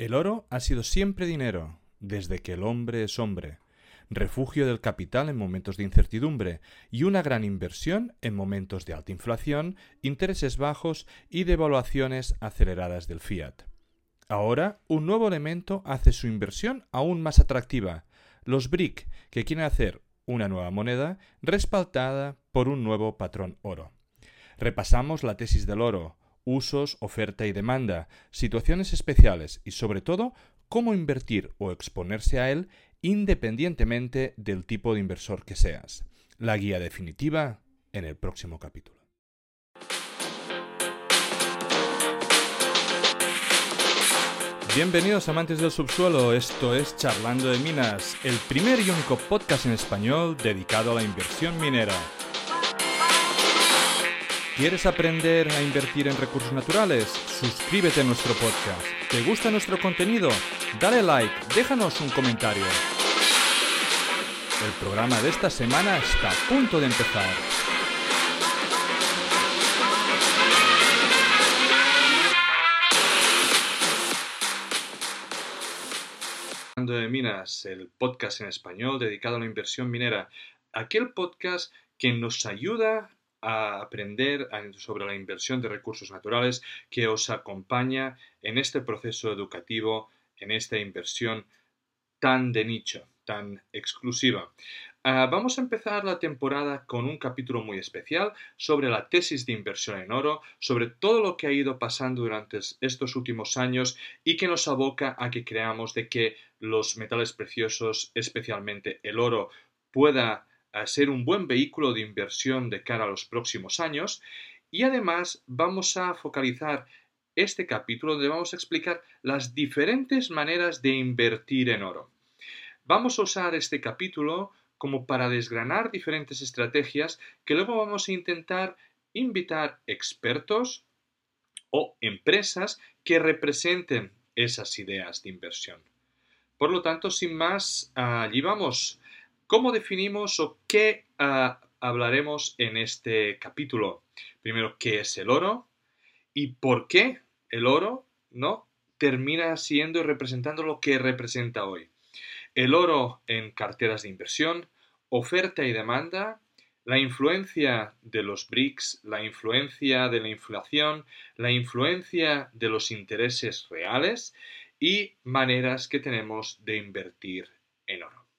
El oro ha sido siempre dinero, desde que el hombre es hombre, refugio del capital en momentos de incertidumbre y una gran inversión en momentos de alta inflación, intereses bajos y devaluaciones aceleradas del fiat. Ahora, un nuevo elemento hace su inversión aún más atractiva, los BRIC, que quieren hacer una nueva moneda respaldada por un nuevo patrón oro. Repasamos la tesis del oro, usos, oferta y demanda, situaciones especiales y sobre todo cómo invertir o exponerse a él independientemente del tipo de inversor que seas. La guía definitiva en el próximo capítulo. Bienvenidos amantes del subsuelo, esto es Charlando de Minas, el primer y único podcast en español dedicado a la inversión minera. ¿Quieres aprender a invertir en recursos naturales? Suscríbete a nuestro podcast. ¿Te gusta nuestro contenido? Dale like, déjanos un comentario. El programa de esta semana está a punto de empezar. de Minas, el podcast en español dedicado a la inversión minera. Aquel podcast que nos ayuda a aprender sobre la inversión de recursos naturales que os acompaña en este proceso educativo, en esta inversión tan de nicho, tan exclusiva. Ah, vamos a empezar la temporada con un capítulo muy especial sobre la tesis de inversión en oro, sobre todo lo que ha ido pasando durante estos últimos años y que nos aboca a que creamos de que los metales preciosos, especialmente el oro, pueda a ser un buen vehículo de inversión de cara a los próximos años y además vamos a focalizar este capítulo donde vamos a explicar las diferentes maneras de invertir en oro. Vamos a usar este capítulo como para desgranar diferentes estrategias que luego vamos a intentar invitar expertos o empresas que representen esas ideas de inversión. Por lo tanto, sin más, allí vamos. ¿Cómo definimos o qué ah, hablaremos en este capítulo? Primero, ¿qué es el oro? ¿Y por qué el oro no termina siendo y representando lo que representa hoy? El oro en carteras de inversión, oferta y demanda, la influencia de los BRICS, la influencia de la inflación, la influencia de los intereses reales y maneras que tenemos de invertir en oro.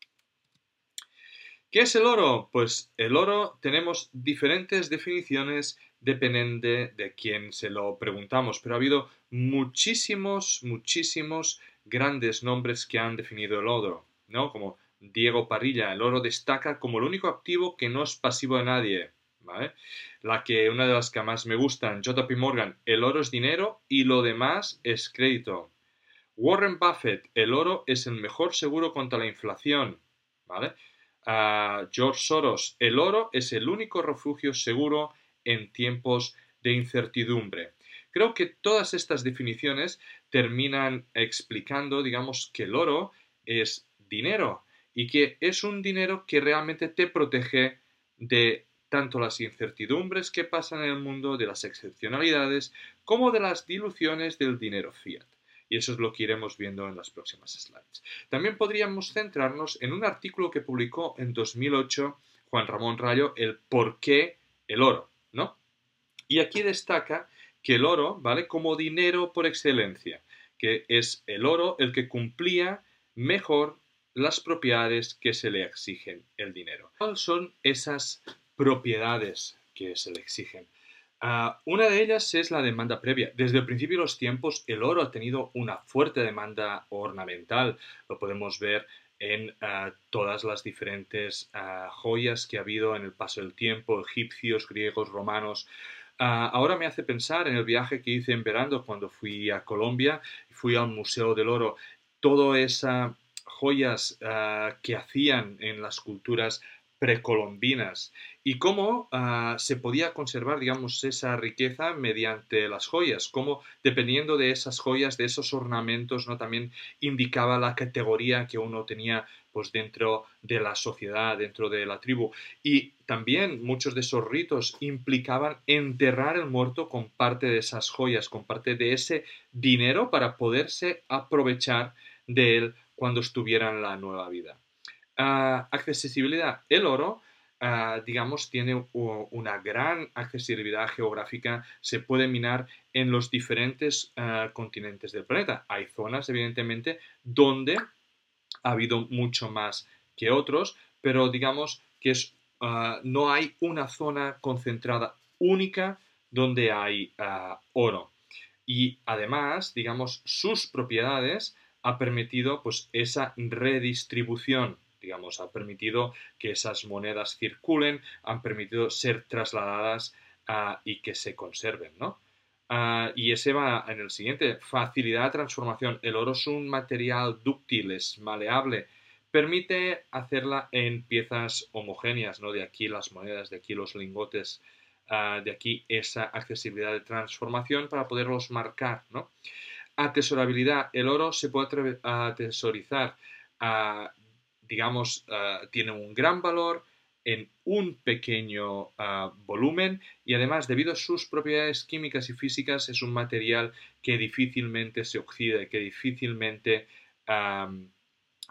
¿Qué es el oro? Pues el oro tenemos diferentes definiciones dependiendo de quién se lo preguntamos, pero ha habido muchísimos, muchísimos grandes nombres que han definido el oro, ¿no? Como Diego Parrilla, el oro destaca como el único activo que no es pasivo de nadie, ¿vale? La que, una de las que más me gustan, JP Morgan, el oro es dinero y lo demás es crédito. Warren Buffett, el oro es el mejor seguro contra la inflación, ¿vale? A George Soros, el oro es el único refugio seguro en tiempos de incertidumbre. Creo que todas estas definiciones terminan explicando, digamos, que el oro es dinero y que es un dinero que realmente te protege de tanto las incertidumbres que pasan en el mundo, de las excepcionalidades, como de las diluciones del dinero fiat y eso es lo que iremos viendo en las próximas slides. También podríamos centrarnos en un artículo que publicó en 2008 Juan Ramón Rayo, el por qué el oro, ¿no? Y aquí destaca que el oro, ¿vale? Como dinero por excelencia, que es el oro el que cumplía mejor las propiedades que se le exigen el dinero. ¿Cuáles son esas propiedades que se le exigen? Ah, una de ellas es la demanda previa. Desde el principio de los tiempos, el oro ha tenido una fuerte demanda ornamental. Lo podemos ver en ah, todas las diferentes ah, joyas que ha habido en el paso del tiempo, egipcios, griegos, romanos. ahora me hace pensar en el viaje que hice en verano cuando fui a Colombia, fui al Museo del Oro. Todas esas joyas que hacían en las culturas precolombinas y cómo ah, se podía conservar, digamos, esa riqueza mediante las joyas, cómo dependiendo de esas joyas, de esos ornamentos, ¿no? También indicaba la categoría que uno tenía pues dentro de la sociedad, dentro de la tribu. Y también muchos de esos ritos implicaban enterrar el muerto con parte de esas joyas, con parte de ese dinero para poderse aprovechar de él cuando estuviera en la nueva vida. Ah, accesibilidad. El oro Ah, digamos, tiene una gran accesibilidad geográfica, se puede minar en los diferentes ah, continentes del planeta. Hay zonas, evidentemente, donde ha habido mucho más que otros, pero digamos que es, ah, no hay una zona concentrada única donde hay oro. Y además, digamos, sus propiedades ha permitido pues esa redistribución digamos, ha permitido que esas monedas circulen, han permitido ser trasladadas ah, y que se conserven, ¿no? Ah, y ese va en el siguiente, facilidad de transformación. El oro es un material dúctil, es maleable, permite hacerla en piezas homogéneas, ¿no? De aquí las monedas, de aquí los lingotes, ah, de aquí esa accesibilidad de transformación para poderlos marcar, ¿no? Atesorabilidad. El oro se puede atesorizar digamos, ah, tiene un gran valor en un pequeño ah, volumen y además debido a sus propiedades químicas y físicas es un material que difícilmente se oxida, que difícilmente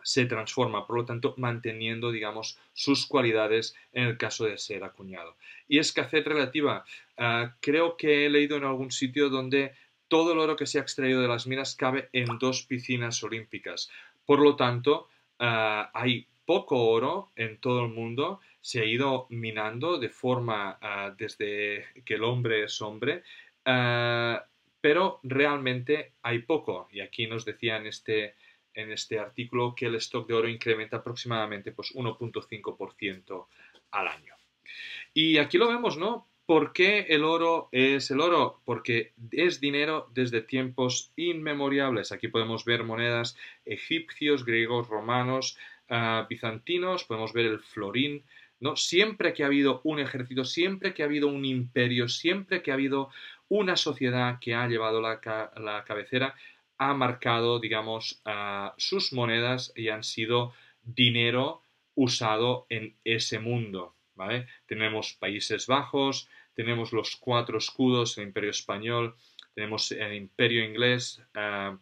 se transforma, por lo tanto manteniendo, digamos, sus cualidades en el caso de ser acuñado. Y escasez relativa, creo que he leído en algún sitio donde todo el oro que se ha extraído de las minas cabe en dos piscinas olímpicas. Por lo tanto, Ah, hay poco oro en todo el mundo, se ha ido minando de forma ah, desde que el hombre es hombre, ah, pero realmente hay poco. Y aquí nos decía en este, en este artículo que el stock de oro incrementa aproximadamente pues, 1.5% al año. Y aquí lo vemos, ¿no? ¿Por qué el oro es el oro? Porque es dinero desde tiempos inmemoriales. Aquí podemos ver monedas egipcios, griegos, romanos, ah, bizantinos, podemos ver el florín. ¿no? Siempre que ha habido un ejército, siempre que ha habido un imperio, siempre que ha habido una sociedad que ha llevado la, cabecera, ha marcado, digamos, ah, sus monedas y han sido dinero usado en ese mundo. Tenemos Países Bajos, tenemos los cuatro escudos, el Imperio Español, tenemos el Imperio Inglés, eh,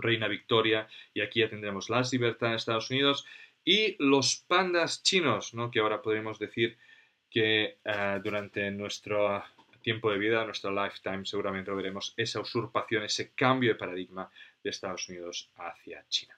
Reina Victoria, y aquí ya tendremos las libertades de Estados Unidos, y los pandas chinos, ¿no? que ahora podríamos decir que eh, durante nuestro tiempo de vida, nuestro lifetime, seguramente veremos esa usurpación, ese cambio de paradigma de Estados Unidos hacia China.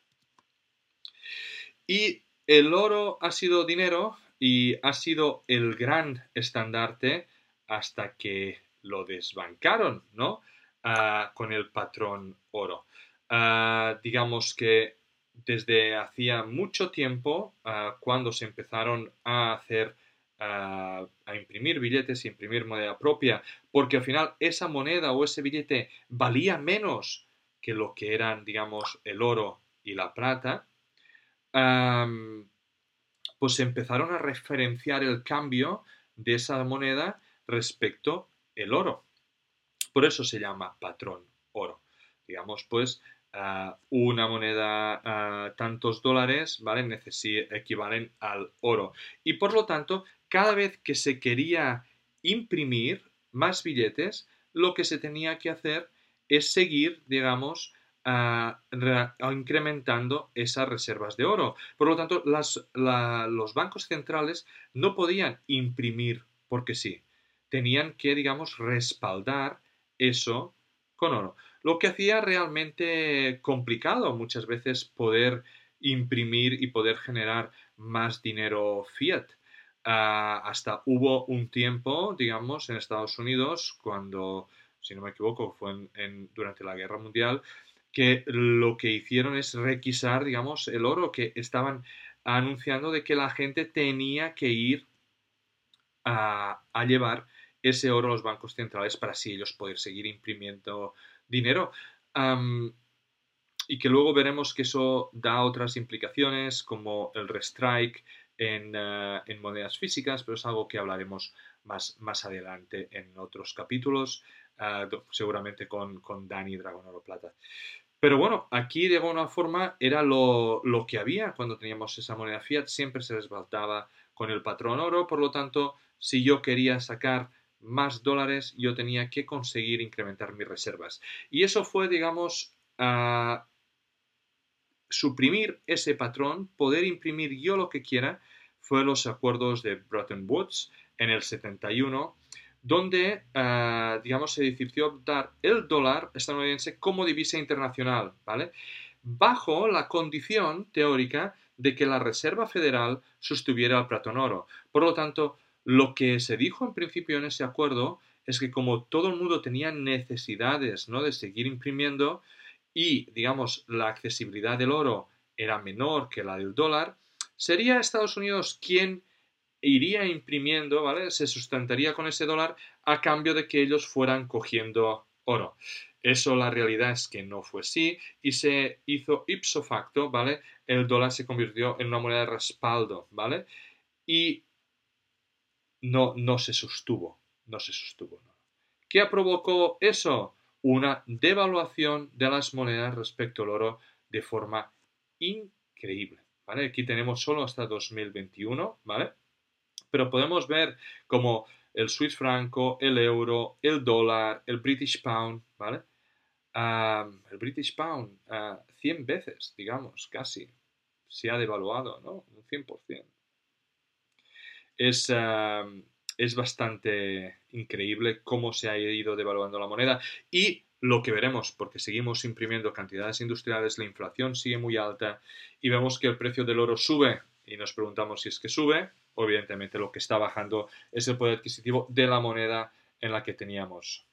Y el oro ha sido dinero y ha sido el gran estandarte hasta que lo desbancaron, ¿no? Ah, con el patrón oro. Ah, digamos que desde hacía mucho tiempo, ah, cuando se empezaron a hacer, a imprimir billetes y imprimir moneda propia, porque al final esa moneda o ese billete valía menos que lo que eran, digamos, el oro y la plata, pues empezaron a referenciar el cambio de esa moneda respecto el oro. Por eso se llama patrón oro. Digamos, pues, ah, una moneda uh, tantos dólares, ¿vale? equivalen al oro. Y por lo tanto, cada vez que se quería imprimir más billetes, lo que se tenía que hacer es seguir, digamos, ah, incrementando esas reservas de oro. Por lo tanto, los bancos centrales no podían imprimir porque sí tenían que, digamos, respaldar eso con oro. Lo que hacía realmente complicado muchas veces poder imprimir y poder generar más dinero fiat. Ah, hasta hubo un tiempo, digamos, en Estados Unidos, cuando, si no me equivoco, fue durante la Guerra Mundial, que lo que hicieron es requisar, digamos, el oro, que estaban anunciando de que la gente tenía que ir a llevar ese oro a los bancos centrales para así ellos poder seguir imprimiendo dinero. y que luego veremos que eso da otras implicaciones como el restrike, en, en, monedas físicas, pero es algo que hablaremos más, más adelante en otros capítulos, seguramente con, con Dani Dragón Oro Plata. Pero bueno, aquí de alguna forma era lo, lo, que había cuando teníamos esa moneda fiat, siempre se desbaltaba con el patrón oro, por lo tanto, si yo quería sacar más dólares, yo tenía que conseguir incrementar mis reservas. Y eso fue, digamos, suprimir ese patrón, poder imprimir yo lo que quiera, fue los acuerdos de Bretton Woods en el 71 donde, ah, digamos, se decidió adoptar el dólar estadounidense como divisa internacional, ¿vale? Bajo la condición teórica de que la Reserva Federal sostuviera el platón oro. Por lo tanto, lo que se dijo en principio en ese acuerdo es que como todo el mundo tenía necesidades ¿no? de seguir imprimiendo y, digamos, la accesibilidad del oro era menor que la del dólar, sería Estados Unidos quien iría imprimiendo, ¿vale? Se sustentaría con ese dólar a cambio de que ellos fueran cogiendo oro. Eso la realidad es que no fue así y se hizo ipso facto, ¿vale? El dólar se convirtió en una moneda de respaldo, ¿vale? Y no, no se sostuvo, no se sostuvo. ¿Qué provocado eso? Una devaluación de las monedas respecto al oro de forma increíble, ¿vale? Aquí tenemos solo hasta 2021, ¿vale? pero podemos ver como el Swiss franco, el euro, el dólar, el British pound, ¿vale? el British pound, 100 veces, digamos, casi, se ha devaluado, ¿no? Un 100%. Es, es bastante increíble cómo se ha ido devaluando la moneda y lo que veremos, porque seguimos imprimiendo cantidades industriales, la inflación sigue muy alta y vemos que el precio del oro sube y nos preguntamos si es que sube, evidentemente lo que está bajando es el poder adquisitivo de la moneda en la que teníamos.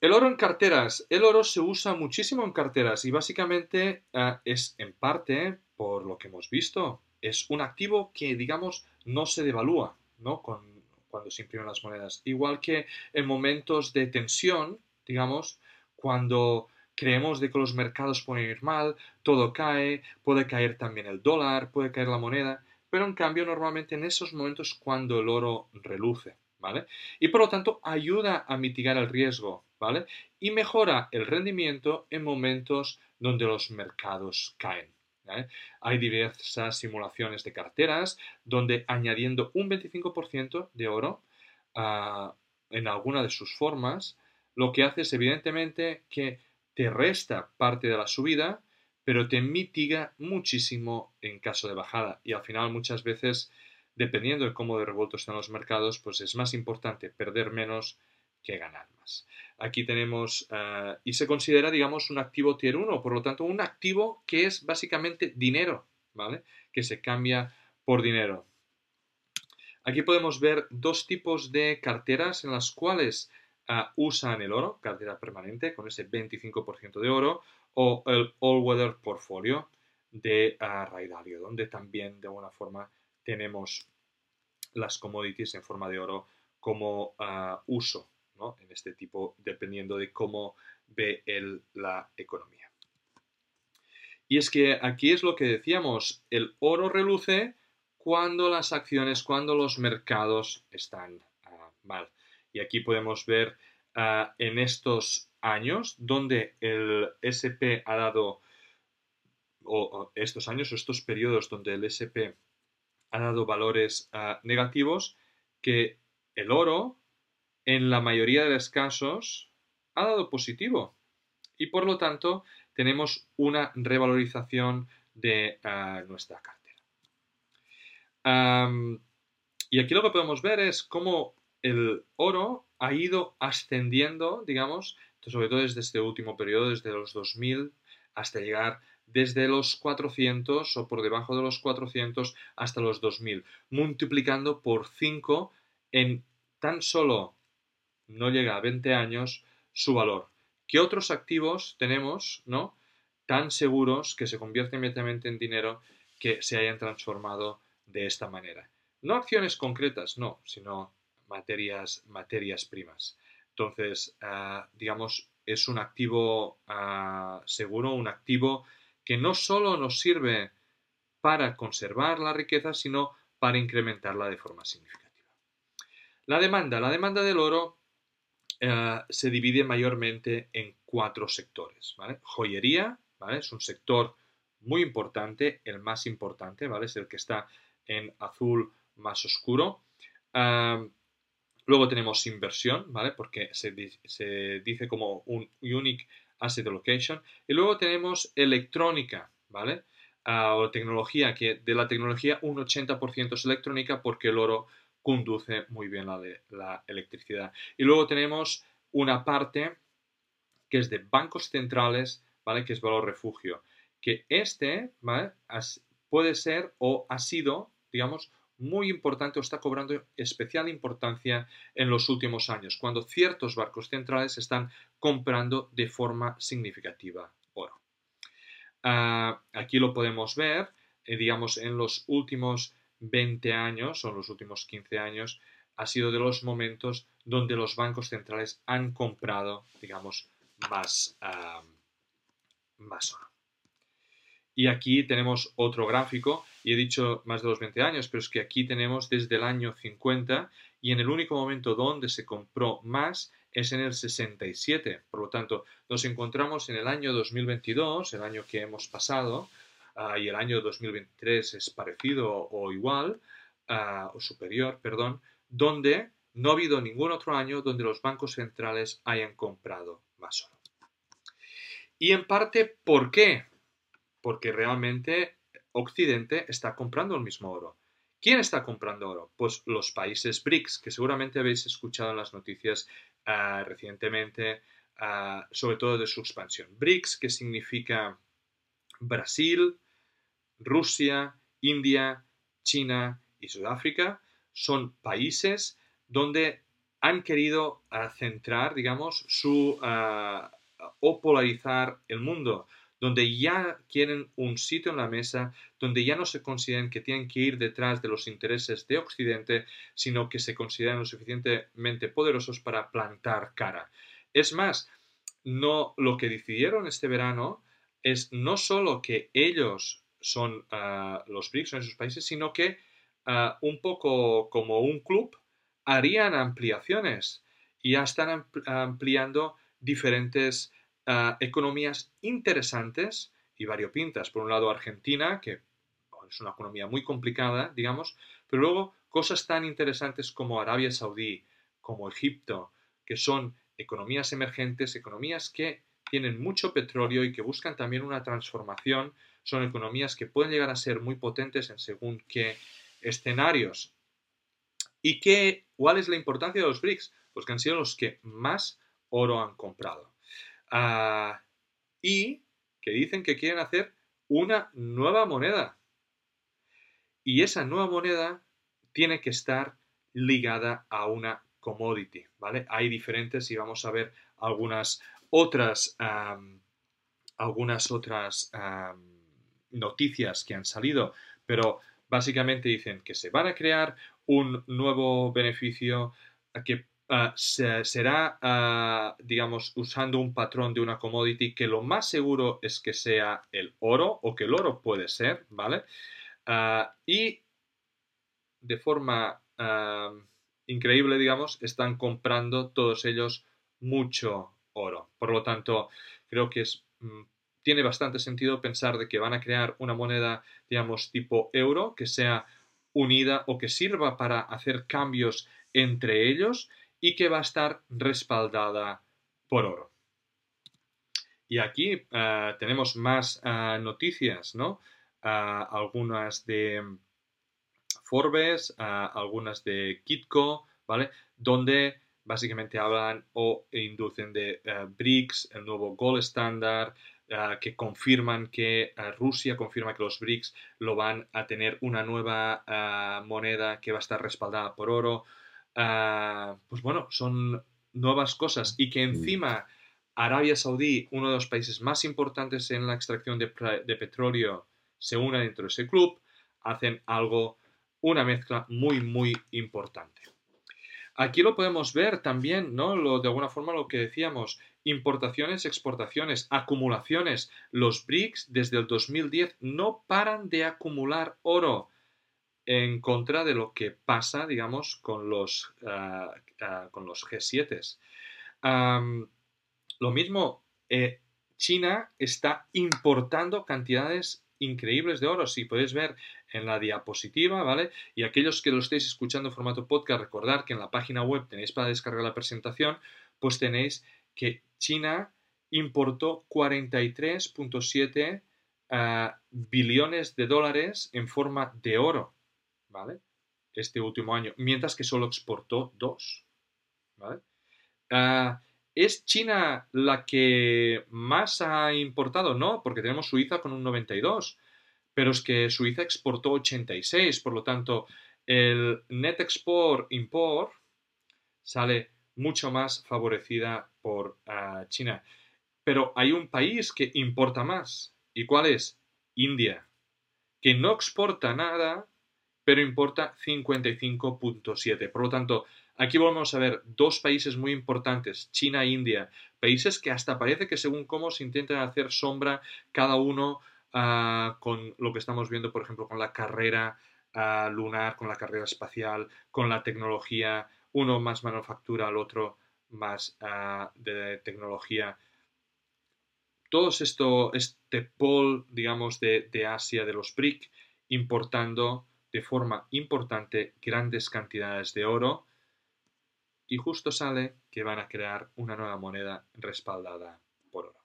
El oro en carteras. El oro se usa muchísimo en carteras y básicamente eh, es en parte, por lo que hemos visto, es un activo que, digamos, no se devalúa ¿no? cuando se imprimen las monedas. Igual que en momentos de tensión, digamos, cuando creemos de que los mercados pueden ir mal, todo cae, puede caer también el dólar, puede caer la moneda, pero en cambio normalmente en esos momentos cuando el oro reluce, ¿vale? Y por lo tanto ayuda a mitigar el riesgo, ¿vale? Y mejora el rendimiento en momentos donde los mercados caen. Hay diversas simulaciones de carteras donde añadiendo un 25% de oro ah, en alguna de sus formas, lo que hace es evidentemente que te resta parte de la subida, pero te mitiga muchísimo en caso de bajada. Y al final muchas veces, dependiendo de cómo de revueltos están los mercados, pues es más importante perder menos que ganar más. Aquí tenemos, eh, y se considera, digamos, un activo tier 1, por lo tanto, un activo que es básicamente dinero, ¿vale? Que se cambia por dinero. Aquí podemos ver dos tipos de carteras en las cuales usan el oro, cartera permanente, con ese 25% de oro, o el All Weather Portfolio de uh, Ray Dalio, donde también de alguna forma tenemos las commodities en forma de oro como uso en este tipo, dependiendo de cómo ve él la economía. Y es que aquí es lo que decíamos, el oro reluce cuando las acciones, cuando los mercados están mal. Y aquí podemos ver ah, en estos años donde el SP ha dado, o, estos años o estos periodos donde el SP ha dado valores ah, negativos, que el oro, en la mayoría de los casos, ha dado positivo. Y por lo tanto, tenemos una revalorización de ah, nuestra cartera. y aquí lo que podemos ver es cómo el oro ha ido ascendiendo, digamos, sobre todo desde este último periodo, desde los 2000 hasta llegar desde los 400 o por debajo de los 400 hasta los 2000, multiplicando por 5 en tan solo, no llega a 20 años, su valor. ¿Qué otros activos tenemos, no? Tan seguros que se convierten inmediatamente en dinero que se hayan transformado de esta manera. No acciones concretas, no, sino materias, materias primas. Entonces, ah, digamos, es un activo ah, seguro, un activo que no solo nos sirve para conservar la riqueza, sino para incrementarla de forma significativa. La demanda. La demanda del oro eh, se divide mayormente en cuatro sectores. Joyería, es un sector muy importante, el más importante, ¿vale? es el que está en azul más oscuro. luego tenemos inversión, ¿vale? porque se, dice como un unique asset allocation. Y luego tenemos electrónica, ¿vale? Ah, o tecnología, que de la tecnología un 80% es electrónica porque el oro conduce muy bien la, la electricidad. Y luego tenemos una parte que es de bancos centrales, ¿vale? Que es valor refugio. Que este, puede ser o ha sido, digamos, muy importante o está cobrando especial importancia en los últimos años, cuando ciertos barcos centrales están comprando de forma significativa oro. Ah, aquí lo podemos ver, eh, digamos, en los últimos 20 años o en los últimos 15 años ha sido de los momentos donde los bancos centrales han comprado, digamos, más, más oro. Y aquí tenemos otro gráfico, y he dicho más de los 20 años, pero es que aquí tenemos desde el año 50 y en el único momento donde se compró más es en el 67. Por lo tanto, nos encontramos en el año 2022, el año que hemos pasado, Ah, y el año 2023 es parecido o igual, ah, o superior, perdón, donde no ha habido ningún otro año donde los bancos centrales hayan comprado más oro. Y en parte, ¿por qué? Porque realmente Occidente está comprando el mismo oro. ¿Quién está comprando oro? Pues los países BRICS, que seguramente habéis escuchado en las noticias ah, recientemente, sobre todo de su expansión. BRICS, que significa Brasil, Rusia, India, China y Sudáfrica son países donde han querido ah, centrar, digamos, su ah, o polarizar el mundo, donde ya quieren un sitio en la mesa, donde ya no se consideran que tienen que ir detrás de los intereses de Occidente, sino que se consideran lo suficientemente poderosos para plantar cara. Es más, no lo que decidieron este verano es no solo que ellos son ah, los BRICS en sus países, sino que ah, un poco como un club harían ampliaciones y ya están ampliando diferentes ah, economías interesantes y variopintas. Por un lado Argentina, que es una economía muy complicada, digamos, pero luego cosas tan interesantes como Arabia Saudí, como Egipto, que son economías emergentes, economías que tienen mucho petróleo y que buscan también una transformación son economías que pueden llegar a ser muy potentes en según qué escenarios. ¿Y qué, cuál es la importancia de los BRICS? Pues que han sido los que más oro han comprado. Ah, y que dicen que quieren hacer una nueva moneda. Y esa nueva moneda tiene que estar ligada a una commodity, ¿vale? Hay diferentes y vamos a ver algunas otras, algunas otras noticias que han salido, pero básicamente dicen que se van a crear un nuevo beneficio que ah, será, ah, digamos, usando un patrón de una commodity que lo más seguro es que sea el oro o que el oro puede ser, ¿vale? Ah, y de forma increíble, digamos, están comprando todos ellos mucho oro. Por lo tanto, creo que es mm, tiene bastante sentido pensar de que van a crear una moneda, digamos, tipo euro, que sea unida o que sirva para hacer cambios entre ellos y que va a estar respaldada por oro. Y aquí eh, tenemos más eh, noticias, ¿no? Eh, algunas de Forbes, algunas de Kitco, ¿vale? Donde básicamente hablan o inducen de BRICS, el nuevo gold standard, Ah, que confirman que ah, Rusia confirma que los BRICS lo van a tener una nueva ah, moneda que va a estar respaldada por oro. pues bueno, son nuevas cosas y que encima Arabia Saudí, uno de los países más importantes en la extracción de, de petróleo, se una dentro de ese club, hacen algo, una mezcla muy, muy importante. Aquí lo podemos ver también, ¿no? Lo, de alguna forma lo que decíamos, importaciones, exportaciones, acumulaciones. Los BRICS desde el 2010 no paran de acumular oro en contra de lo que pasa, digamos, con los, ah, ah, con los G7. lo mismo, eh, China está importando cantidades increíbles de oro. Si podéis ver en la diapositiva, ¿vale? Y aquellos que lo estéis escuchando en formato podcast, recordar que en la página web tenéis para descargar la presentación, pues tenéis que China importó 43.7 ah, billones de dólares en forma de oro, ¿vale? Este último año, mientras que solo exportó 2, ¿vale? Ah, ¿Es China la que más ha importado? No, porque tenemos Suiza con un 92, pero es que Suiza exportó 86, por lo tanto, el net export import sale mucho más favorecida por ah, China. Pero hay un país que importa más. ¿Y cuál es? India, que no exporta nada, pero importa 55.7. Por lo tanto, Aquí volvemos a ver dos países muy importantes, China e India, países que hasta parece que según cómo se intentan hacer sombra cada uno ah, con lo que estamos viendo, por ejemplo, con la carrera ah, lunar, con la carrera espacial, con la tecnología, uno más manufactura, el otro más ah, de tecnología. Todo esto, este pol, digamos, de, de Asia, de los BRIC, importando de forma importante grandes cantidades de oro, y justo sale que van a crear una nueva moneda respaldada por oro.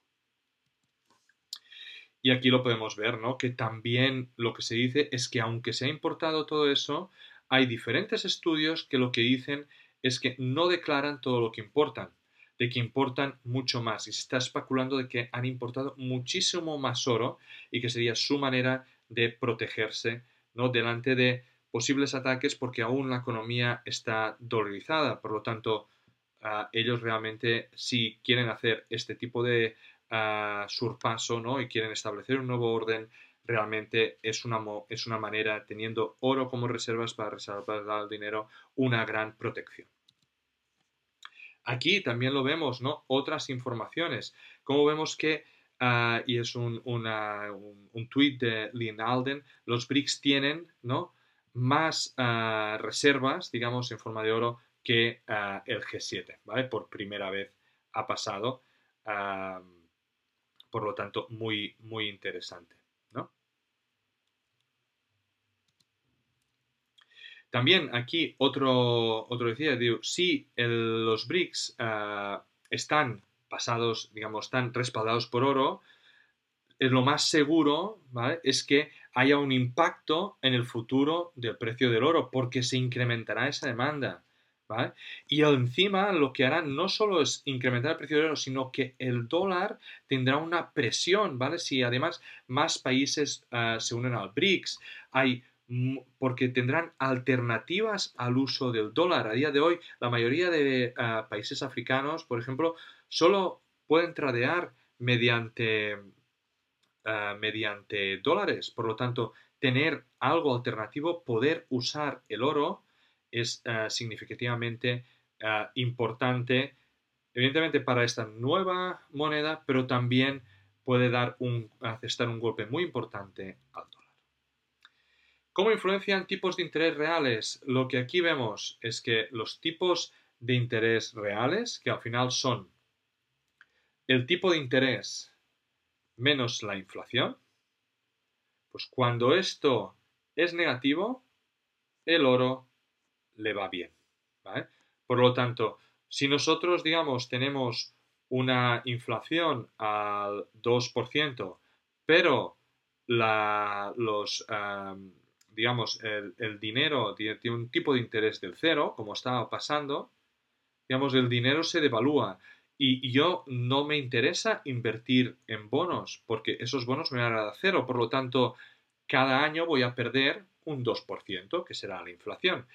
Y aquí lo podemos ver, ¿no? Que también lo que se dice es que aunque se ha importado todo eso, hay diferentes estudios que lo que dicen es que no declaran todo lo que importan, de que importan mucho más y se está especulando de que han importado muchísimo más oro y que sería su manera de protegerse, ¿no? Delante de posibles ataques porque aún la economía está dolarizada. Por lo tanto, ah, ellos realmente si quieren hacer este tipo de uh, surpaso ¿no? y quieren establecer un nuevo orden, realmente es una, es una manera, teniendo oro como reservas para reservar el dinero, una gran protección. Aquí también lo vemos, ¿no? Otras informaciones. Como vemos que, ah, y es un, una, un, un tweet de Lynn Alden, los BRICS tienen, ¿no? más ah, reservas, digamos, en forma de oro que ah, el G7, ¿vale? Por primera vez ha pasado. por lo tanto, muy, muy interesante, ¿no? También aquí otro, otro decía, digo, si los BRICS ah, están pasados, digamos, están respaldados por oro, es lo más seguro, ¿vale? Es que haya un impacto en el futuro del precio del oro, porque se incrementará esa demanda. ¿vale? Y encima lo que harán no solo es incrementar el precio del oro, sino que el dólar tendrá una presión, ¿vale? Si además más países ah, se unen al BRICS, hay porque tendrán alternativas al uso del dólar. A día de hoy, la mayoría de ah, países africanos, por ejemplo, solo pueden tradear mediante eh, mediante dólares. Por lo tanto, tener algo alternativo, poder usar el oro es eh, significativamente importante, evidentemente para esta nueva moneda, pero también puede dar un, un golpe muy importante al dólar. ¿Cómo influencian tipos de interés reales? Lo que aquí vemos es que los tipos de interés reales, que al final son el tipo de interés menos la inflación, pues cuando esto es negativo, el oro le va bien. Por lo tanto, si nosotros, digamos, tenemos una inflación al 2%, pero los, digamos, el, dinero tiene un tipo de interés del cero, como estaba pasando, digamos, el dinero se devalúa y yo no me interesa invertir en bonos porque esos bonos me van a dar cero. Por lo tanto, cada año voy a perder un 2%, que será la inflación.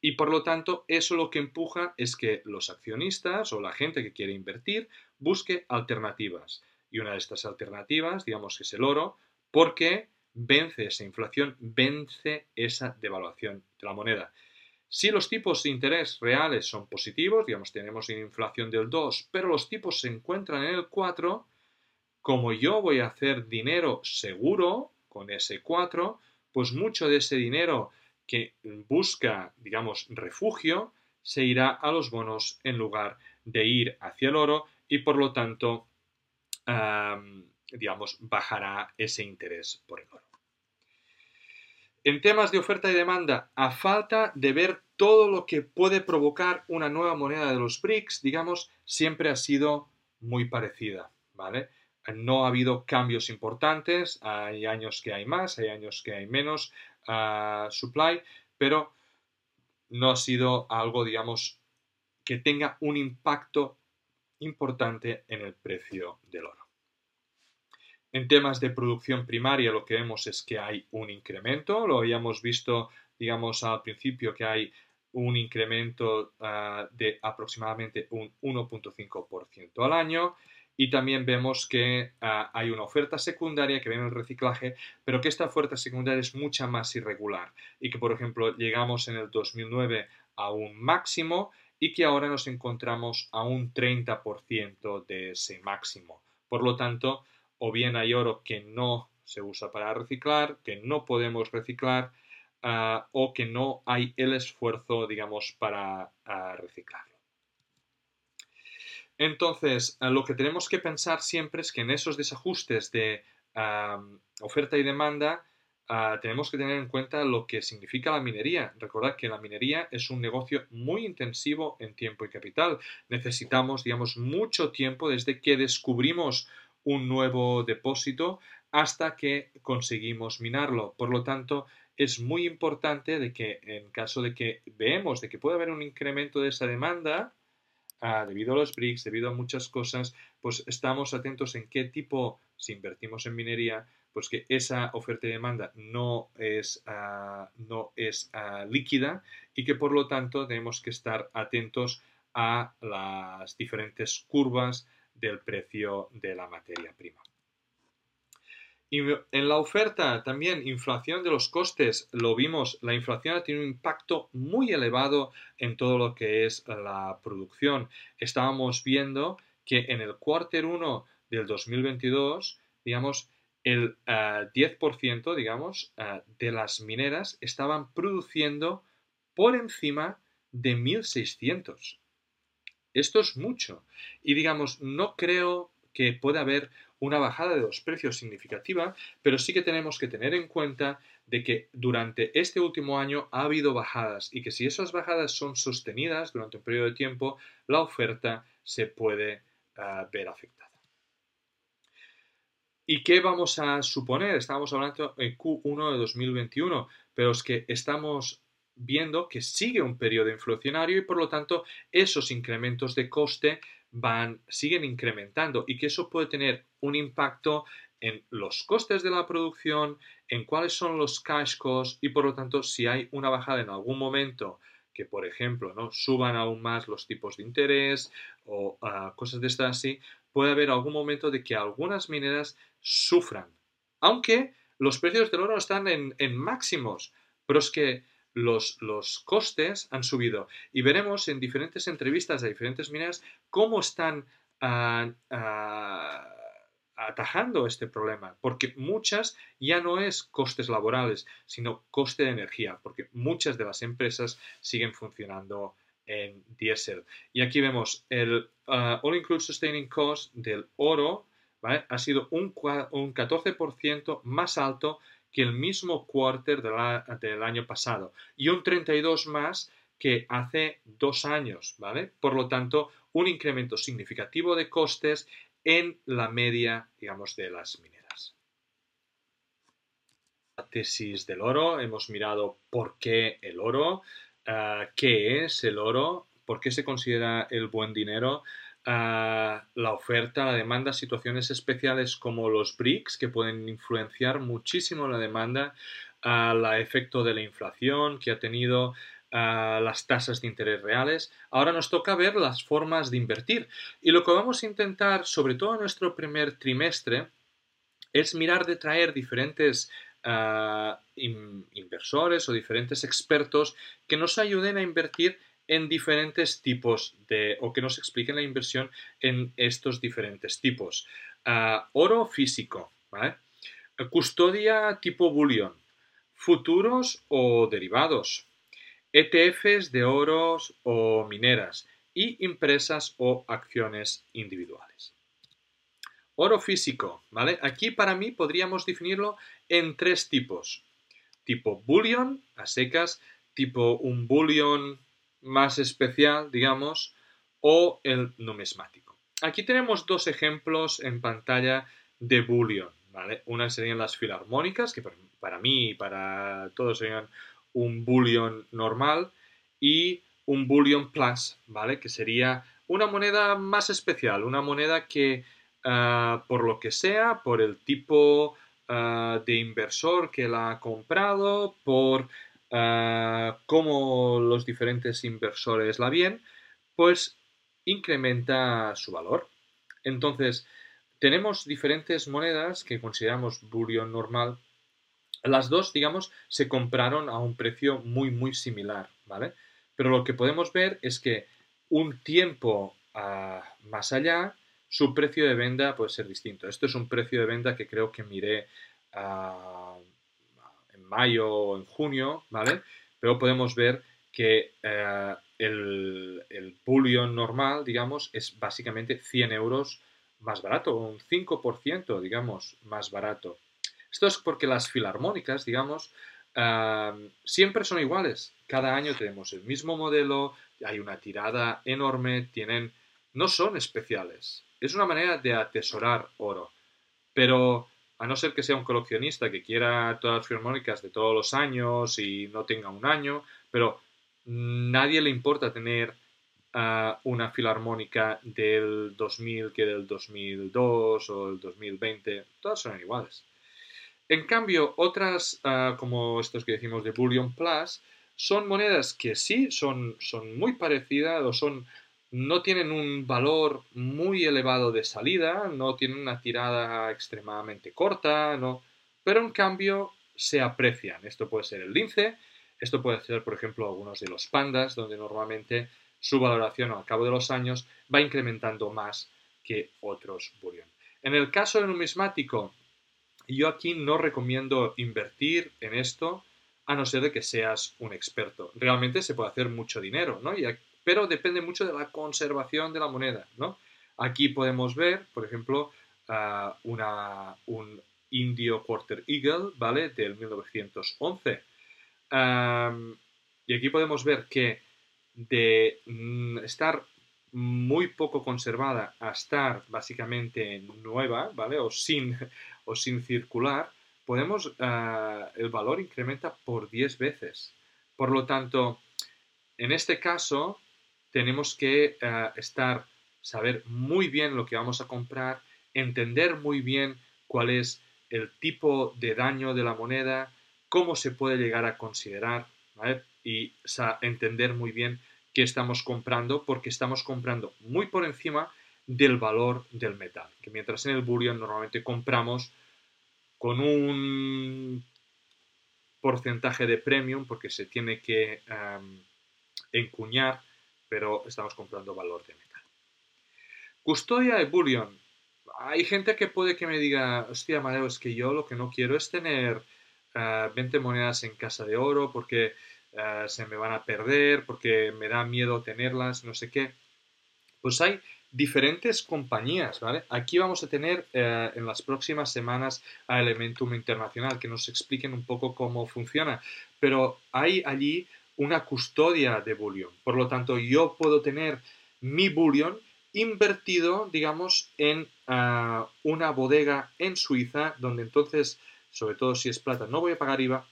Y por lo tanto, eso lo que empuja es que los accionistas o la gente que quiere invertir busque alternativas. Y una de estas alternativas, digamos que es el oro, porque vence esa inflación, vence esa devaluación de la moneda. Si los tipos de interés reales son positivos, digamos, tenemos una inflación del 2, pero los tipos se encuentran en el 4, como yo voy a hacer dinero seguro con ese 4, pues mucho de ese dinero que busca, digamos, refugio, se irá a los bonos en lugar de ir hacia el oro y por lo tanto, digamos, bajará ese interés por el oro. En temas de oferta y demanda, a falta de ver todo lo que puede provocar una nueva moneda de los BRICS, digamos, siempre ha sido muy parecida, ¿vale? No ha habido cambios importantes, hay años que hay más, hay años que hay menos uh, supply, pero no ha sido algo, digamos, que tenga un impacto importante en el precio del oro. En temas de producción primaria lo que vemos es que hay un incremento, lo habíamos visto, digamos, al principio que hay un incremento ah, de aproximadamente un 1.5% al año y también vemos que ah, hay una oferta secundaria que viene el reciclaje, pero que esta oferta secundaria es mucha más irregular y que, por ejemplo, llegamos en el 2009 a un máximo y que ahora nos encontramos a un 30% de ese máximo. Por lo tanto, o bien hay oro que no se usa para reciclar, que no podemos reciclar, ah, o que no hay el esfuerzo, digamos, para ah, reciclarlo. Entonces, ah, lo que tenemos que pensar siempre es que en esos desajustes de oferta y demanda, tenemos que tener en cuenta lo que significa la minería. Recordad que la minería es un negocio muy intensivo en tiempo y capital. Necesitamos, digamos, mucho tiempo desde que descubrimos un nuevo depósito hasta que conseguimos minarlo. Por lo tanto, es muy importante de que en caso de que veamos de que puede haber un incremento de esa demanda, ah, debido a los BRICS, debido a muchas cosas, pues estamos atentos en qué tipo, si invertimos en minería, pues que esa oferta y demanda no es, ah, no es ah, líquida y que por lo tanto tenemos que estar atentos a las diferentes curvas del precio de la materia prima. Y en la oferta también inflación de los costes, lo vimos, la inflación tenido un impacto muy elevado en todo lo que es la producción. Estábamos viendo que en el cuarter 1 del 2022, digamos, el 10%, eh, digamos, eh, de las mineras estaban produciendo por encima de 1600. Esto es mucho. Y digamos, no creo que pueda haber una bajada de los precios significativa, pero sí que tenemos que tener en cuenta de que durante este último año ha habido bajadas y que si esas bajadas son sostenidas durante un periodo de tiempo, la oferta se puede ah, ver afectada. ¿Y qué vamos a suponer? Estamos hablando en Q1 de 2021, pero es que estamos viendo que sigue un periodo inflacionario y por lo tanto esos incrementos de coste van, siguen incrementando y que eso puede tener un impacto en los costes de la producción, en cuáles son los cash costs y por lo tanto si hay una bajada en algún momento que por ejemplo ¿no? suban aún más los tipos de interés o ah, cosas de estas así, puede haber algún momento de que algunas mineras sufran. Aunque los precios del oro están en, en máximos, pero es que los, costes han subido. Y veremos en diferentes entrevistas de diferentes mineras cómo están ah, ah, atajando este problema, porque muchas ya no es costes laborales, sino coste de energía, porque muchas de las empresas siguen funcionando en diésel. Y aquí vemos el uh, All Include Sustaining Cost del oro, ha sido un, un 14% más alto que el mismo quarter del año pasado y un 32 más que hace dos años, ¿vale? Por lo tanto, un incremento significativo de costes en la media, digamos, de las mineras. La tesis del oro, hemos mirado por qué el oro, ah, qué es el oro, por qué se considera el buen dinero, la oferta, la demanda, situaciones especiales como los BRICS que pueden influenciar muchísimo la demanda, el efecto de la inflación que ha tenido, las tasas de interés reales. Ahora nos toca ver las formas de invertir. Y lo que vamos a intentar, sobre todo en nuestro primer trimestre, es mirar de traer diferentes inversores o diferentes expertos que nos ayuden a invertir en diferentes tipos de, o que nos expliquen la inversión en estos diferentes tipos. Ah, oro físico, custodia tipo bullion, futuros o derivados, ETFs de oros o mineras y impresas o acciones individuales. Oro físico, ¿vale? Aquí para mí podríamos definirlo en tres tipos. Tipo bullion, a secas, tipo un bullion más especial, digamos, o el numismático. Aquí tenemos dos ejemplos en pantalla de bullion, ¿vale? Una serían las filarmónicas, que para mí y para todos serían un bullion normal, y un bullion plus, ¿vale? Que sería una moneda más especial, una moneda que Ah, por lo que sea, por el tipo ah, de inversor que la ha comprado, por uh, cómo los diferentes inversores la ven, pues incrementa su valor. Entonces, tenemos diferentes monedas que consideramos bullion normal. Las dos, digamos, se compraron a un precio muy, muy similar, ¿vale? Pero lo que podemos ver es que un tiempo más allá, su precio de venta puede ser distinto. Esto es un precio de venta que creo que miré ah, en mayo o en junio, ¿vale? Pero podemos ver que eh, el, el bullion normal, digamos, es básicamente 100 euros más barato, un 5%, digamos, más barato. Esto es porque las filarmónicas, digamos, ah, siempre son iguales. Cada año tenemos el mismo modelo, hay una tirada enorme, tienen, no son especiales es una manera de atesorar oro. Pero a no ser que sea un coleccionista que quiera todas las filarmónicas de todos los años y no tenga un año, pero nadie le importa tener ah, una filarmónica del 2000 que del 2002 o del 2020, todas son iguales. En cambio, otras, ah, como estos que decimos de Bullion Plus, son monedas que sí son, son muy parecidas o son no tienen un valor muy elevado de salida, no tienen una tirada extremadamente corta, no, pero en cambio se aprecian. Esto puede ser el lince, esto puede ser, por ejemplo, algunos de los pandas, donde normalmente su valoración al cabo de los años va incrementando más que otros bullion. En el caso del numismático, yo aquí no recomiendo invertir en esto a no ser de que seas un experto. Realmente se puede hacer mucho dinero, ¿no? Pero depende mucho de la conservación de la moneda, ¿no? Aquí podemos ver, por ejemplo, ah, un indio Quarter Eagle, ¿vale? Del 1911. y aquí podemos ver que de mm, estar muy poco conservada a estar básicamente nueva, ¿vale? O sin, o sin circular, podemos, ah, el valor incrementa por 10 veces. Por lo tanto, en este caso, tenemos que eh, estar, saber muy bien lo que vamos a comprar, entender muy bien cuál es el tipo de daño de la moneda, cómo se puede llegar a considerar, Y entender muy bien qué estamos comprando, porque estamos comprando muy por encima del valor del metal. Que mientras en el bullion normalmente compramos con un porcentaje de premium, porque se tiene que em, encuñar pero estamos comprando valor de metal. Custodia de bullion. Hay gente que puede que me diga, hostia, Amadeo, es que yo lo que no quiero es tener 20 eh, monedas en casa de oro porque eh, se me van a perder, porque me da miedo tenerlas, no sé qué. Pues hay diferentes compañías, ¿vale? Aquí vamos a tener eh, en las próximas semanas a Elementum Internacional que nos expliquen un poco cómo funciona, pero hay allí una custodia de bullion. Por lo tanto, yo puedo tener mi bullion invertido, digamos, en ah, una bodega en Suiza, donde entonces, sobre todo si es plata, no voy a pagar IVA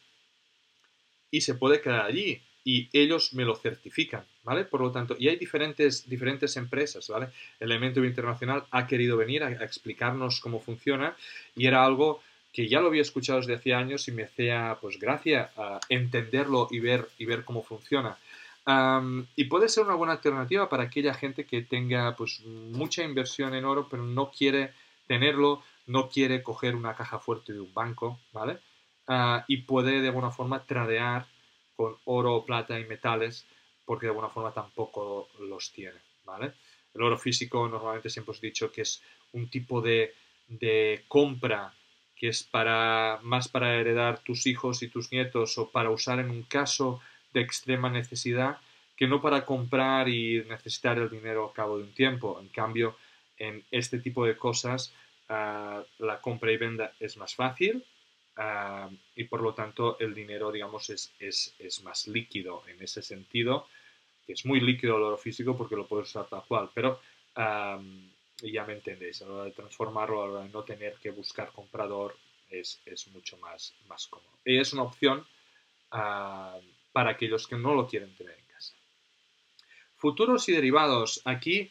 y se puede quedar allí y ellos me lo certifican, ¿vale? Por lo tanto, y hay diferentes, diferentes empresas, ¿vale? Elemento Internacional ha querido venir a explicarnos cómo funciona y era algo que ya lo había escuchado desde hace años y me hacía pues gracia a entenderlo y ver, y ver cómo funciona. y puede ser una buena alternativa para aquella gente que tenga pues mucha inversión en oro pero no quiere tenerlo, no quiere coger una caja fuerte de un banco, ¿vale? ah, y puede de alguna forma tradear con oro, plata y metales porque de alguna forma tampoco los tiene, ¿vale? El oro físico normalmente siempre os he dicho que es un tipo de, de compra que es para más para heredar tus hijos y tus nietos o para usar en un caso de extrema necesidad que no para comprar y necesitar el dinero a cabo de un tiempo. En cambio, en este tipo de cosas ah, la compra y venta es más fácil ah, y por lo tanto el dinero, digamos, es, es, es, más líquido en ese sentido, es muy líquido el oro físico porque lo puedes usar tal cual, pero ah, ya me entendéis, a la hora de transformarlo, a la hora de no tener que buscar comprador, es, es mucho más, más cómodo. Y es una opción para aquellos que no lo quieren tener en casa. Futuros y derivados. Aquí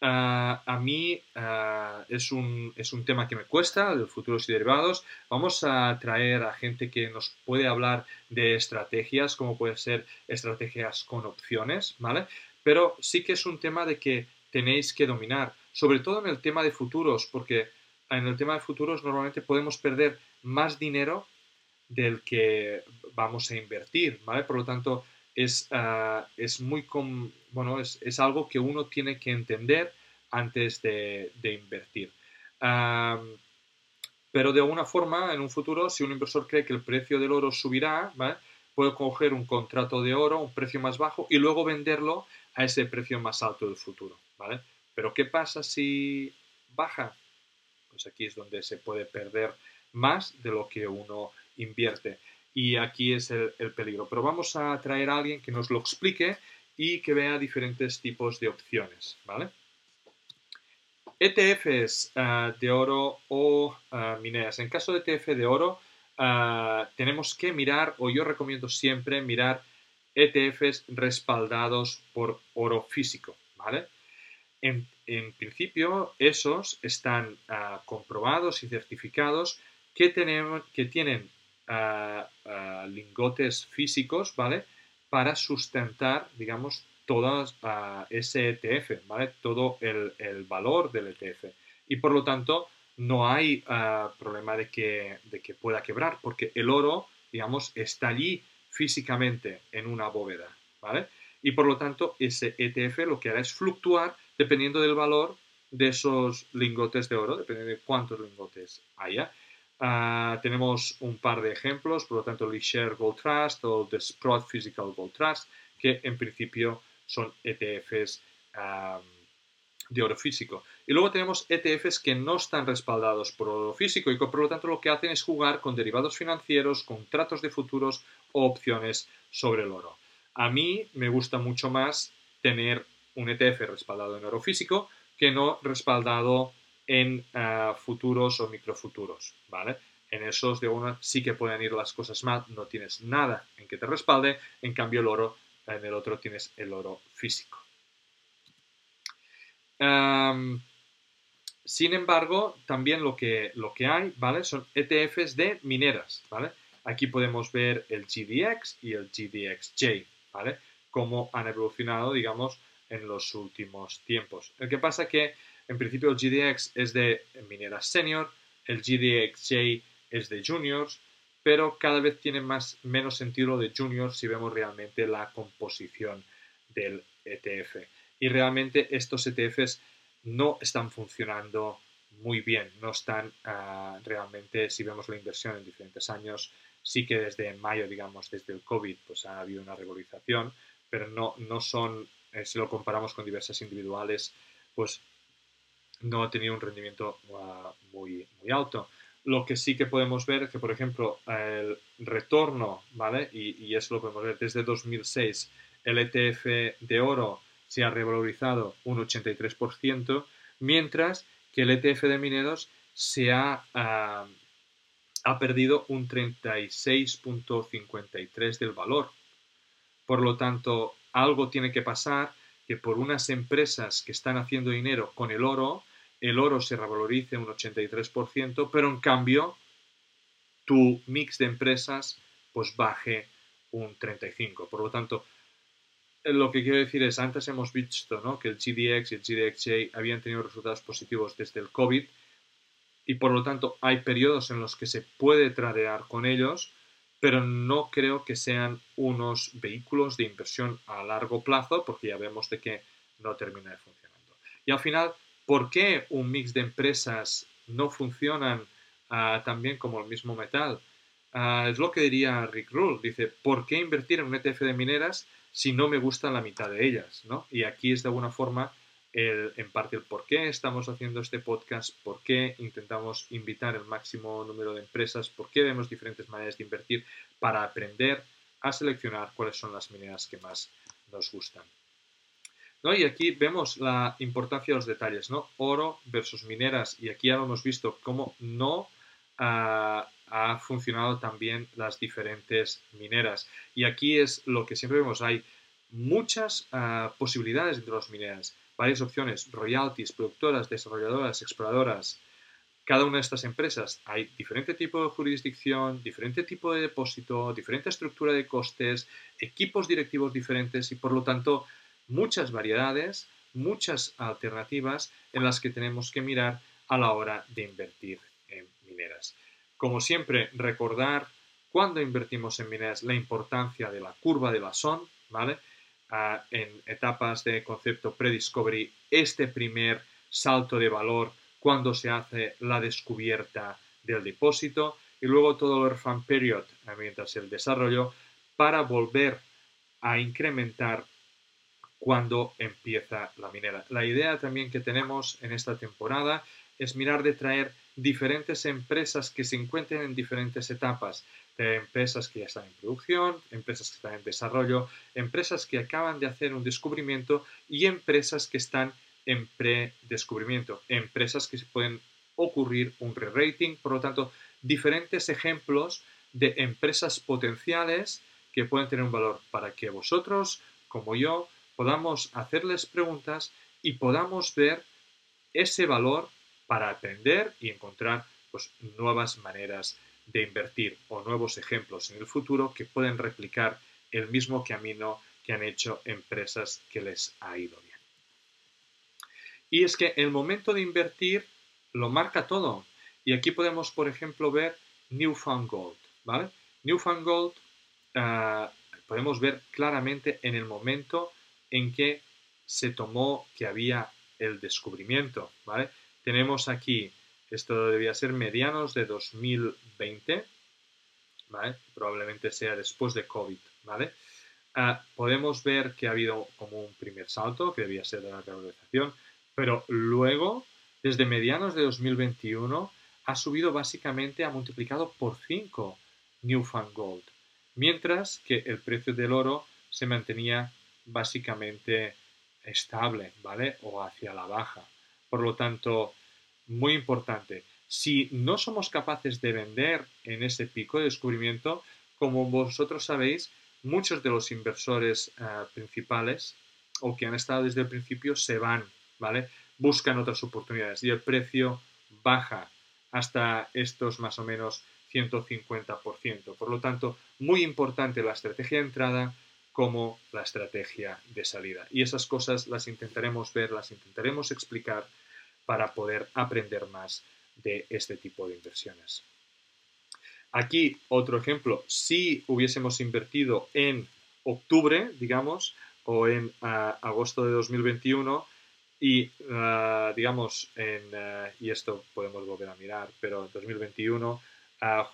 ah, a mí ah, es, un, es, un, tema que me cuesta, de futuros y derivados. Vamos a traer a gente que nos puede hablar de estrategias, como pueden ser estrategias con opciones, ¿vale? Pero sí que es un tema de que tenéis que dominar, sobre todo en el tema de futuros, porque en el tema de futuros normalmente podemos perder más dinero del que vamos a invertir, ¿vale? Por lo tanto, es, ah, es muy bueno, es, es, algo que uno tiene que entender antes de, invertir. pero de alguna forma, en un futuro, si un inversor cree que el precio del oro subirá, ¿vale? puede coger un contrato de oro, un precio más bajo, y luego venderlo a ese precio más alto del futuro, ¿vale? Pero ¿qué pasa si baja? Pues aquí es donde se puede perder más de lo que uno invierte. Y aquí es el, peligro. Pero vamos a traer a alguien que nos lo explique y que vea diferentes tipos de opciones. ETFs eh, de oro o uh, mineras. En caso de ETF de oro, eh, tenemos que mirar, o yo recomiendo siempre mirar ETFs respaldados por oro físico, ¿vale? En, principio, esos están comprobados y certificados que, tenemos, que tienen lingotes físicos, ¿vale? Para sustentar, digamos, todo ese ETF, ¿vale? Todo el, valor del ETF. Y por lo tanto, no hay problema de que, de que pueda quebrar, porque el oro, digamos, está allí físicamente en una bóveda, ¿vale? Y por lo tanto, ese ETF lo que hará es fluctuar dependiendo del valor de esos lingotes de oro, dependiendo de cuántos lingotes haya. Ah, tenemos un par de ejemplos, por lo tanto, el eShare Gold Trust o The Sprott Physical Gold Trust, que en principio son ETFs de oro físico. Y luego tenemos ETFs que no están respaldados por oro físico y que por lo tanto lo que hacen es jugar con derivados financieros, contratos de futuros o opciones sobre el oro. A mí me gusta mucho más tener un ETF respaldado en oro físico que no respaldado en ah, futuros o microfuturos, ¿vale? En esos de una sí que pueden ir las cosas mal, no tienes nada en que te respalde, en cambio el oro, en el otro tienes el oro físico. sin embargo, también lo que, lo que hay, ¿vale? Son ETFs de mineras, ¿vale? Aquí podemos ver el GDX y el GDXJ, ¿vale? Cómo han evolucionado, digamos, en los últimos tiempos. El que pasa que en principio el GDX es de mineras senior, el GDXJ es de juniors, pero cada vez tiene más, menos sentido de juniors si vemos realmente la composición del ETF. Y realmente estos ETFs no están funcionando muy bien, no están ah, realmente, si vemos la inversión en diferentes años, sí que desde mayo, digamos, desde el COVID, pues ha habido una regularización, pero no, no son, eh, si lo comparamos con diversas individuales, pues no ha tenido un rendimiento uh, muy, muy alto. Lo que sí que podemos ver es que, por ejemplo, el retorno, ¿vale? Y, eso lo podemos ver desde 2006, el ETF de oro se ha revalorizado un 83%, mientras que el ETF de mineros se ha, uh, ha perdido un 36.53 del valor. Por lo tanto, algo tiene que pasar que por unas empresas que están haciendo dinero con el oro, el oro se revalorice un 83%, pero en cambio tu mix de empresas pues baje un 35%. Por lo tanto, lo que quiero decir es, antes hemos visto ¿no? que el GDX y el GDXJ habían tenido resultados positivos desde el COVID, y por lo tanto hay periodos en los que se puede tradear con ellos, pero no creo que sean unos vehículos de inversión a largo plazo porque ya vemos de que no termina de funcionando. Y al final, ¿por qué un mix de empresas no funcionan uh, tan bien como el mismo metal? Uh, es lo que diría Rick Rule. Dice, ¿por qué invertir en un ETF de mineras si no me gustan la mitad de ellas? ¿no? Y aquí es de alguna forma en parte el por qué estamos haciendo este podcast, por qué intentamos invitar el máximo número de empresas, por qué vemos diferentes maneras de invertir para aprender a seleccionar cuáles son las mineras que más nos gustan. ¿No? Y aquí vemos la importancia de los detalles, ¿no? Oro versus mineras, y aquí ya lo hemos visto cómo no ha, ha funcionado también las diferentes mineras. Y aquí es lo que siempre vemos, hay muchas uh, posibilidades entre las mineras varias opciones, royalties, productoras, desarrolladoras, exploradoras. Cada una de estas empresas hay diferente tipo de jurisdicción, diferente tipo de depósito, diferente estructura de costes, equipos directivos diferentes y por lo tanto muchas variedades, muchas alternativas en las que tenemos que mirar a la hora de invertir en mineras. Como siempre, recordar cuando invertimos en mineras la importancia de la curva de la SON, en etapas de concepto pre-discovery este primer salto de valor cuando se hace la descubierta del depósito y luego todo el fan period mientras el desarrollo para volver a incrementar cuando empieza la minera. La idea también que tenemos en esta temporada es mirar de traer diferentes empresas que se encuentren en diferentes etapas de empresas que ya están en producción, empresas que están en desarrollo, empresas que acaban de hacer un descubrimiento y empresas que están en pre-descubrimiento, empresas que pueden ocurrir un re-rating, por lo tanto, diferentes ejemplos de empresas potenciales que pueden tener un valor para que vosotros, como yo, podamos hacerles preguntas y podamos ver ese valor para aprender y encontrar pues, nuevas maneras de invertir o nuevos ejemplos en el futuro que pueden replicar el mismo camino que han hecho empresas que les ha ido bien. Y es que el momento de invertir lo marca todo. Y aquí podemos, por ejemplo, ver Newfound Gold. ¿vale? Newfound Gold ah, podemos ver claramente en el momento en que se tomó que había el descubrimiento. ¿vale? Tenemos aquí esto debía ser medianos de 2020, ¿vale? Probablemente sea después de COVID, ¿vale? Ah, podemos ver que ha habido como un primer salto, que debía ser de la revalorización, pero luego, desde medianos de 2021, ha subido básicamente, ha multiplicado por 5 Newfound Gold, mientras que el precio del oro se mantenía básicamente estable, ¿vale? O hacia la baja. Por lo tanto, muy importante. Si no somos capaces de vender en ese pico de descubrimiento, como vosotros sabéis, muchos de los inversores eh, principales o que han estado desde el principio se van, ¿vale? Buscan otras oportunidades y el precio baja hasta estos más o menos 150%. Por lo tanto, muy importante la estrategia de entrada como la estrategia de salida. Y esas cosas las intentaremos ver, las intentaremos explicar para poder aprender más de este tipo de inversiones. Aquí otro ejemplo, si hubiésemos invertido en octubre, digamos, o en ah, agosto de 2021 y, ah, digamos, en, ah, y esto podemos volver a mirar, pero 2021,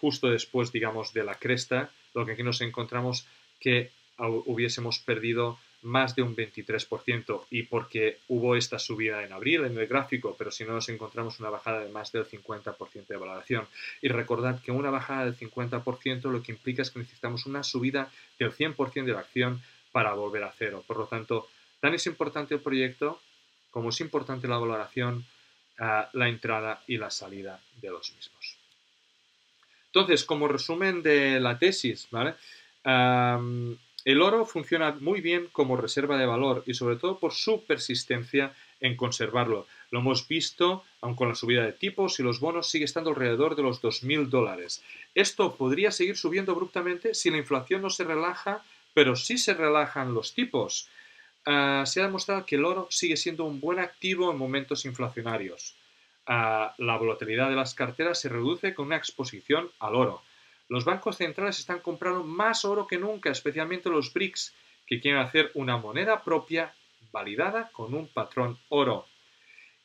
justo después, digamos, de la cresta, lo que aquí nos encontramos que hubiésemos perdido más de un 23% y porque hubo esta subida en abril en el gráfico, pero si no nos encontramos una bajada de más del 50% de valoración. Y recordad que una bajada del 50% lo que implica es que necesitamos una subida del 100% de la acción para volver a cero. Por lo tanto, tan es importante el proyecto como es importante la valoración, uh, la entrada y la salida de los mismos. Entonces, como resumen de la tesis, ¿vale? El oro funciona muy bien como reserva de valor y sobre todo por su persistencia en conservarlo. Lo hemos visto, aun con la subida de tipos y los bonos sigue estando alrededor de los 2.000 dólares. Esto podría seguir subiendo abruptamente si la inflación no se relaja, pero si se relajan los tipos. Ah, se ha demostrado que el oro sigue siendo un buen activo en momentos inflacionarios. la volatilidad de las carteras se reduce con una exposición al oro. Los bancos centrales están comprando más oro que nunca, especialmente los BRICS, que quieren hacer una moneda propia validada con un patrón oro.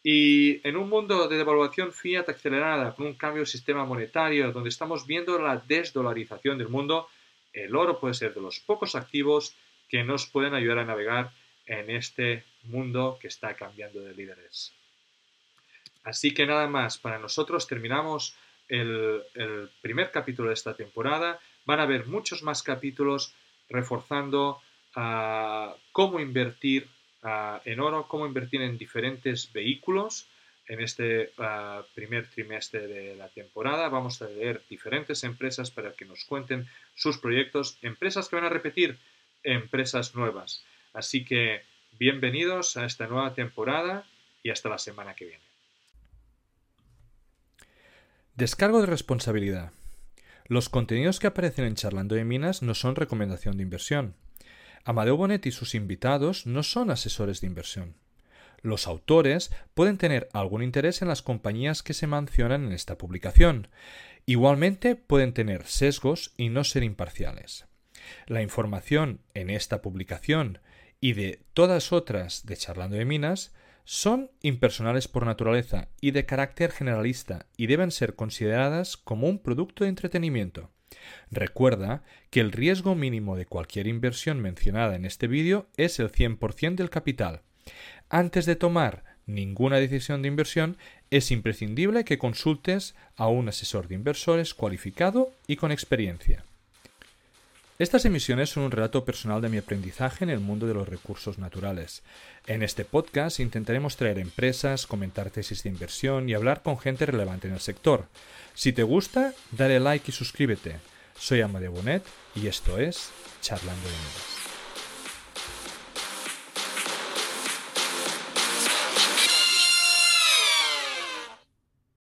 Y en un mundo de devaluación fiat acelerada, con un cambio de sistema monetario, donde estamos viendo la desdolarización del mundo, el oro puede ser de los pocos activos que nos pueden ayudar a navegar en este mundo que está cambiando de líderes. Así que nada más, para nosotros terminamos el, primer capítulo de esta temporada. Van a haber muchos más capítulos reforzando ah, cómo invertir ah, en oro, cómo invertir en diferentes vehículos. En este ah, primer trimestre de la temporada vamos a leer diferentes empresas para que nos cuenten sus proyectos, empresas que van a repetir, empresas nuevas. Así que bienvenidos a esta nueva temporada y hasta la semana que viene. Descargo de responsabilidad. Los contenidos que aparecen en Charlando de Minas no son recomendación de inversión. Amadeo Bonet y sus invitados no son asesores de inversión. Los autores pueden tener algún interés en las compañías que se mencionan en esta publicación. Igualmente pueden tener sesgos y no ser imparciales. La información en esta publicación y de todas otras de Charlando de Minas son impersonales por naturaleza y de carácter generalista y deben ser consideradas como un producto de entretenimiento. Recuerda que el riesgo mínimo de cualquier inversión mencionada en este vídeo es el 100% del capital. Antes de tomar ninguna decisión de inversión, es imprescindible que consultes a un asesor de inversores cualificado y con experiencia. Estas emisiones son un relato personal de mi aprendizaje en el mundo de los recursos naturales. En este podcast intentaremos traer empresas, comentar tesis de inversión y hablar con gente relevante en el sector. Si te gusta, dale like y suscríbete. Soy Amadeo Bonet y esto es Charlando de.